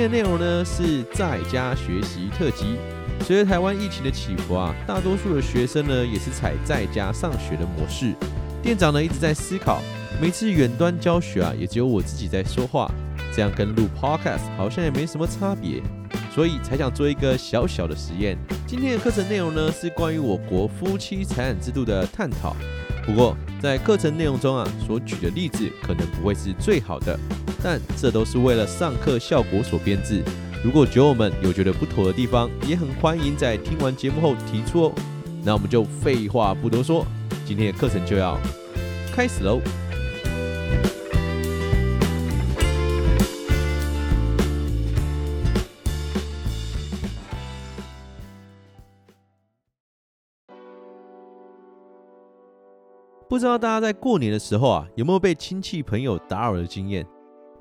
天的内容呢是在家学习特辑。随着台湾疫情的起伏啊，大多数的学生呢也是采在家上学的模式。店长呢一直在思考。每次远端教学啊，也只有我自己在说话，这样跟录 podcast 好像也没什么差别，所以才想做一个小小的实验。今天的课程内容呢，是关于我国夫妻财产制度的探讨。不过在课程内容中啊，所举的例子可能不会是最好的，但这都是为了上课效果所编制。如果酒友们有觉得不妥的地方，也很欢迎在听完节目后提出哦。那我们就废话不多说，今天的课程就要开始喽。不知道大家在过年的时候啊，有没有被亲戚朋友打扰的经验？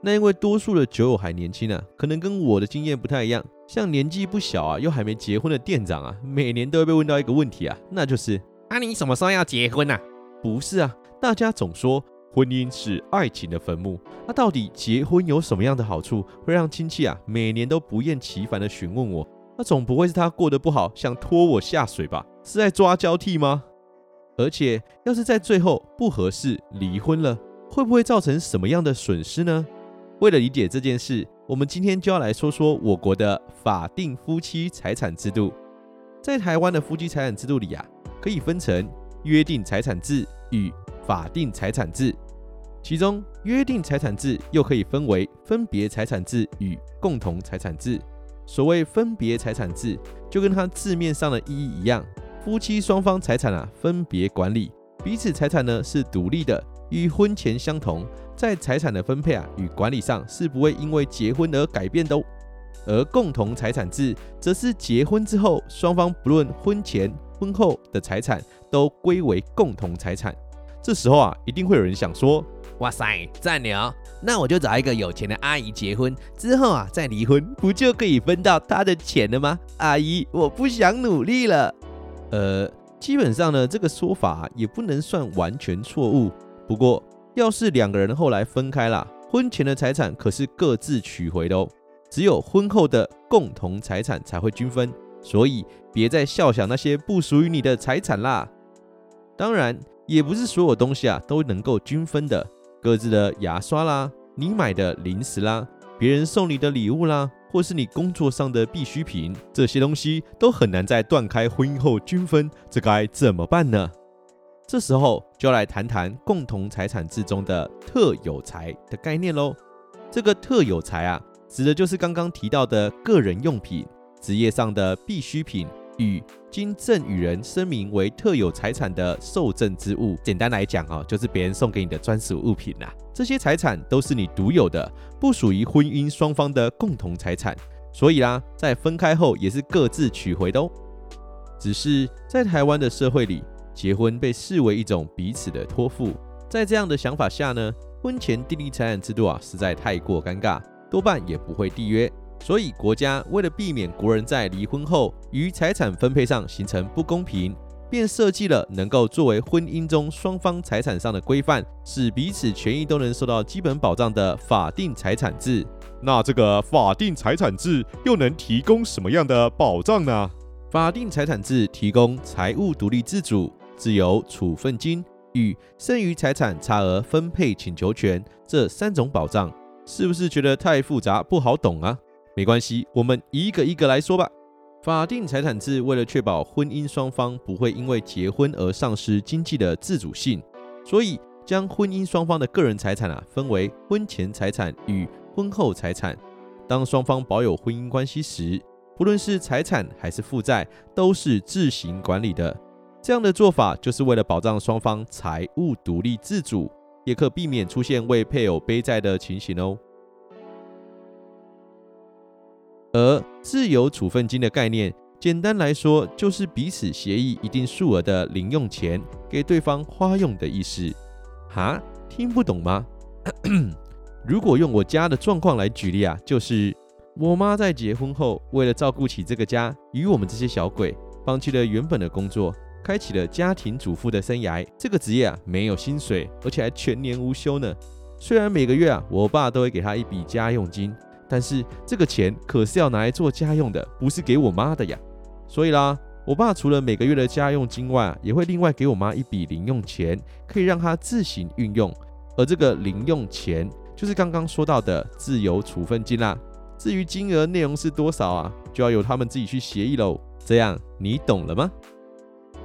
那因为多数的酒友还年轻啊，可能跟我的经验不太一样。像年纪不小啊，又还没结婚的店长啊，每年都会被问到一个问题啊，那就是：啊，你什么时候要结婚啊？不是啊，大家总说婚姻是爱情的坟墓，那到底结婚有什么样的好处，会让亲戚啊每年都不厌其烦的询问我？那总不会是他过得不好，想拖我下水吧？是在抓交替吗？而且，要是在最后不合适离婚了，会不会造成什么样的损失呢？为了理解这件事，我们今天就要来说说我国的法定夫妻财产制度。在台湾的夫妻财产制度里啊，可以分成约定财产制与法定财产制。其中，约定财产制又可以分为分别财产制与共同财产制。所谓分别财产制，就跟它字面上的意义一样。夫妻双方财产啊分别管理，彼此财产呢是独立的，与婚前相同，在财产的分配啊与管理上是不会因为结婚而改变的哦。而共同财产制则是结婚之后，双方不论婚前婚后的财产都归为共同财产。这时候啊，一定会有人想说：哇塞，赞牛！那我就找一个有钱的阿姨结婚之后啊再离婚，不就可以分到她的钱了吗？阿姨，我不想努力了。呃，基本上呢，这个说法也不能算完全错误。不过，要是两个人后来分开了，婚前的财产可是各自取回的哦，只有婚后的共同财产才会均分。所以，别再笑想那些不属于你的财产啦。当然，也不是所有东西啊都能够均分的，各自的牙刷啦，你买的零食啦，别人送你的礼物啦。或是你工作上的必需品，这些东西都很难在断开婚姻后均分，这该怎么办呢？这时候就来谈谈共同财产制中的特有财的概念喽。这个特有财啊，指的就是刚刚提到的个人用品、职业上的必需品与经赠与人声明为特有财产的受赠之物。简单来讲哦，就是别人送给你的专属物品啦。这些财产都是你独有的，不属于婚姻双方的共同财产，所以啦，在分开后也是各自取回的哦。只是在台湾的社会里，结婚被视为一种彼此的托付，在这样的想法下呢，婚前订立财产制度啊，实在太过尴尬，多半也不会缔约。所以国家为了避免国人在离婚后于财产分配上形成不公平。便设计了能够作为婚姻中双方财产上的规范，使彼此权益都能受到基本保障的法定财产制。那这个法定财产制又能提供什么样的保障呢？法定财产制提供财务独立自主、自由处分金与剩余财产差额分配请求权这三种保障。是不是觉得太复杂不好懂啊？没关系，我们一个一个来说吧。法定财产制为了确保婚姻双方不会因为结婚而丧失经济的自主性，所以将婚姻双方的个人财产啊分为婚前财产与婚后财产。当双方保有婚姻关系时，不论是财产还是负债，都是自行管理的。这样的做法就是为了保障双方财务独立自主，也可避免出现为配偶背债的情形哦。而自由处分金的概念，简单来说就是彼此协议一定数额的零用钱给对方花用的意思。哈，听不懂吗？如果用我家的状况来举例啊，就是我妈在结婚后，为了照顾起这个家与我们这些小鬼，放弃了原本的工作，开启了家庭主妇的生涯。这个职业啊，没有薪水，而且还全年无休呢。虽然每个月啊，我爸都会给她一笔家用金。但是这个钱可是要拿来做家用的，不是给我妈的呀。所以啦，我爸除了每个月的家用金外，也会另外给我妈一笔零用钱，可以让她自行运用。而这个零用钱就是刚刚说到的自由处分金啦。至于金额内容是多少啊，就要由他们自己去协议喽。这样你懂了吗？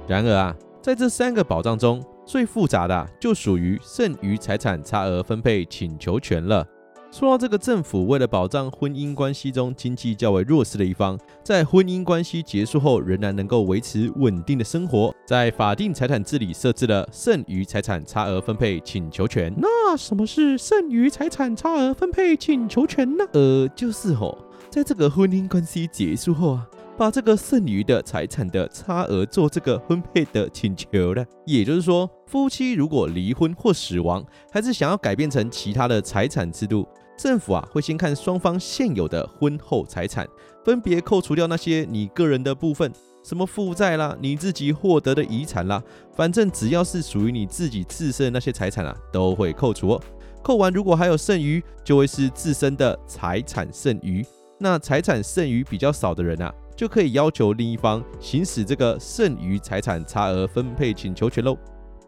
然而啊，在这三个保障中最复杂的就属于剩余财产差额分配请求权了。说到这个，政府为了保障婚姻关系中经济较为弱势的一方，在婚姻关系结束后仍然能够维持稳定的生活，在法定财产制里设置了剩余财产差额分配请求权。那什么是剩余财产差额分配请求权呢？呃，就是吼，在这个婚姻关系结束后啊，把这个剩余的财产的差额做这个分配的请求了。也就是说，夫妻如果离婚或死亡，还是想要改变成其他的财产制度。政府啊会先看双方现有的婚后财产，分别扣除掉那些你个人的部分，什么负债啦，你自己获得的遗产啦，反正只要是属于你自己自身的那些财产啊，都会扣除哦。扣完如果还有剩余，就会是自身的财产剩余。那财产剩余比较少的人啊，就可以要求另一方行使这个剩余财产差额分配请求权喽。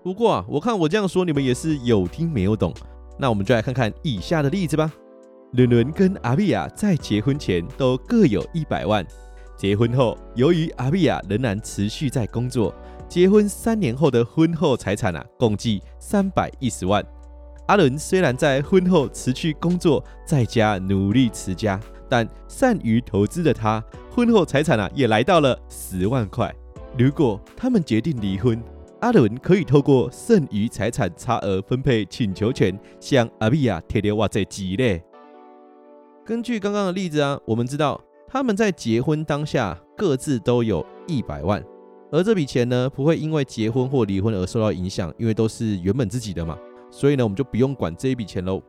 不过啊，我看我这样说，你们也是有听没有懂。那我们就来看看以下的例子吧。伦伦跟阿比亚在结婚前都各有一百万，结婚后由于阿比亚仍然持续在工作，结婚三年后的婚后财产啊共计三百一十万。阿伦虽然在婚后辞去工作，在家努力持家，但善于投资的他，婚后财产啊也来到了十万块。如果他们决定离婚，阿伦可以透过剩余财产差额分配请求权向阿比亚提留哇这几类。根据刚刚的例子啊，我们知道他们在结婚当下各自都有一百万，而这笔钱呢不会因为结婚或离婚而受到影响，因为都是原本自己的嘛，所以呢我们就不用管这一笔钱喽。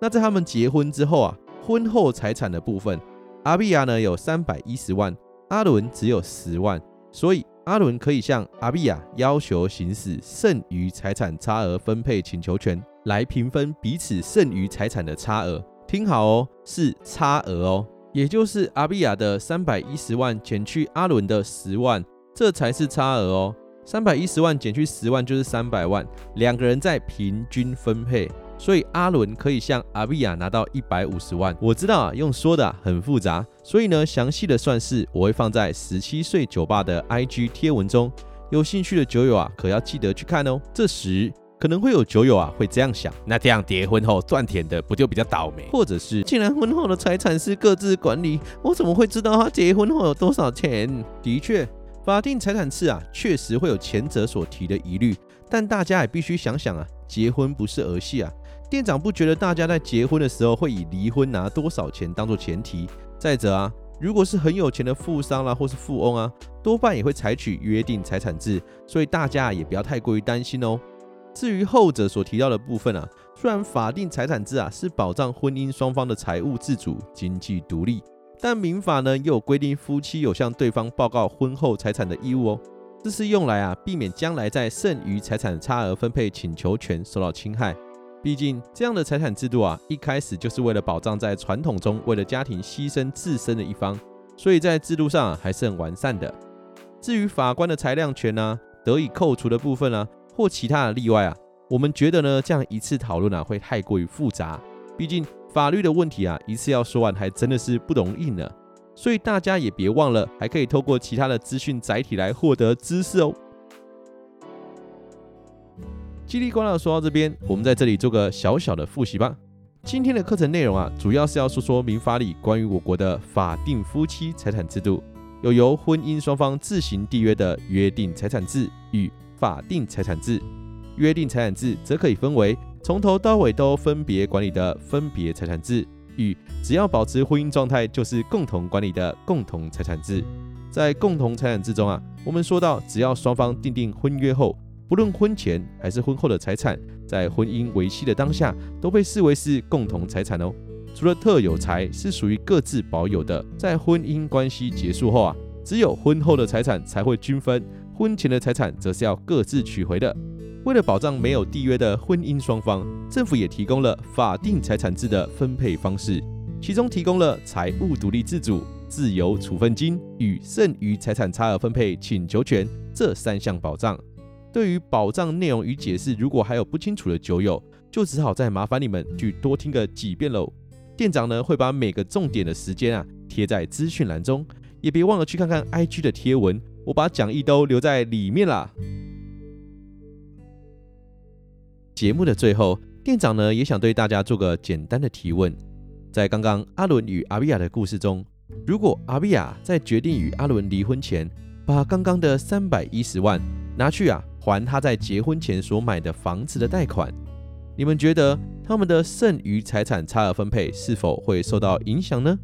那在他们结婚之后啊，婚后财产的部分，阿比亚呢有三百一十万，阿伦只有十万，所以。阿伦可以向阿比亚要求行使剩余财产差额分配请求权，来平分彼此剩余财产的差额。听好哦，是差额哦，也就是阿比亚的三百一十万减去阿伦的十万，这才是差额哦。三百一十万减去十万就是三百万，两个人再平均分配。所以阿伦可以向阿比亚拿到一百五十万。我知道啊，用说的啊很复杂，所以呢，详细的算式我会放在十七岁酒吧的 IG 贴文中，有兴趣的酒友啊，可要记得去看哦。这时可能会有酒友啊会这样想：那这样结婚后赚钱的不就比较倒霉？或者是既然婚后的财产是各自管理，我怎么会知道他结婚后有多少钱？的确，法定财产制啊，确实会有前者所提的疑虑，但大家也必须想想啊，结婚不是儿戏啊。店长不觉得大家在结婚的时候会以离婚拿多少钱当做前提。再者啊，如果是很有钱的富商啦，或是富翁啊，多半也会采取约定财产制，所以大家也不要太过于担心哦。至于后者所提到的部分啊，虽然法定财产制啊是保障婚姻双方的财务自主、经济独立，但民法呢又有规定夫妻有向对方报告婚后财产的义务哦。这是用来啊避免将来在剩余财产差额分配请求权受到侵害。毕竟这样的财产制度啊，一开始就是为了保障在传统中为了家庭牺牲自身的一方，所以在制度上还是很完善的。至于法官的裁量权呢、得以扣除的部分呢、或其他的例外啊，我们觉得呢，这样一次讨论啊，会太过于复杂。毕竟法律的问题啊，一次要说完还真的是不容易呢。所以大家也别忘了，还可以透过其他的资讯载体来获得知识哦。叽里呱啦说到这边，我们在这里做个小小的复习吧。今天的课程内容啊，主要是要说说民法里关于我国的法定夫妻财产制度，有由婚姻双方自行缔约的约定财产制与法定财产制。约定财产制则可以分为从头到尾都分别管理的分别财产制与只要保持婚姻状态就是共同管理的共同财产制。在共同财产制中啊，我们说到只要双方订定婚约后，不论婚前还是婚后的财产，在婚姻维系的当下都被视为是共同财产哦。除了特有财是属于各自保有的，在婚姻关系结束后啊，只有婚后的财产才会均分，婚前的财产则是要各自取回的。为了保障没有缔约的婚姻双方，政府也提供了法定财产制的分配方式，其中提供了财务独立自主、自由处分金与剩余财产差额分配请求权这三项保障。对于保障内容与解释，如果还有不清楚的酒友，就只好再麻烦你们去多听个几遍喽。店长呢会把每个重点的时间啊贴在资讯栏中，也别忘了去看看 IG 的贴文，我把讲义都留在里面啦。节目的最后，店长呢也想对大家做个简单的提问：在刚刚阿伦与阿比亚的故事中，如果阿比亚在决定与阿伦离婚前，把刚刚的三百一十万拿去啊还他在结婚前所买的房子的贷款。你们觉得他们的剩余财产差额分配是否会受到影响呢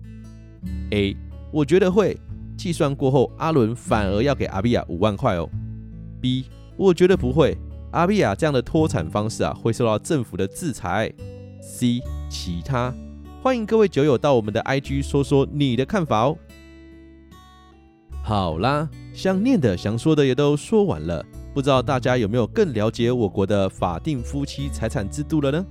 ？A，我觉得会。计算过后，阿伦反而要给阿比亚五万块哦。B，我觉得不会。阿比亚这样的脱产方式啊，会受到政府的制裁。C，其他。欢迎各位酒友到我们的 IG 说说你的看法哦。好啦，想念的、想说的也都说完了。不知道大家有没有更了解我国的法定夫妻财产制度了呢？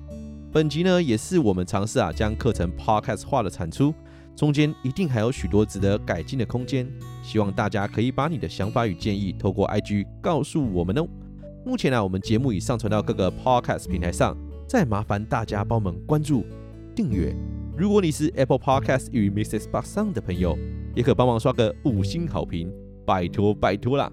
本集呢也是我们尝试啊将课程 podcast 化的产出，中间一定还有许多值得改进的空间，希望大家可以把你的想法与建议透过 IG 告诉我们哦。目前呢、我们节目已上传到各个 podcast 平台上，再麻烦大家帮忙关注、订阅。如果你是 Apple Podcast 与 MixerBox 上的朋友，也可帮忙刷个五星好评，拜托拜托啦！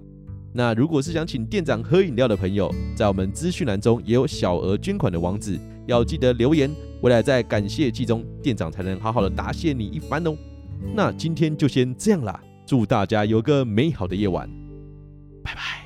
那如果是想请店长喝饮料的朋友，在我们资讯栏中也有小额捐款的网址，要记得留言，未来在感谢季中，店长才能好好的答谢你一番哦。那今天就先这样啦，祝大家有个美好的夜晚。拜拜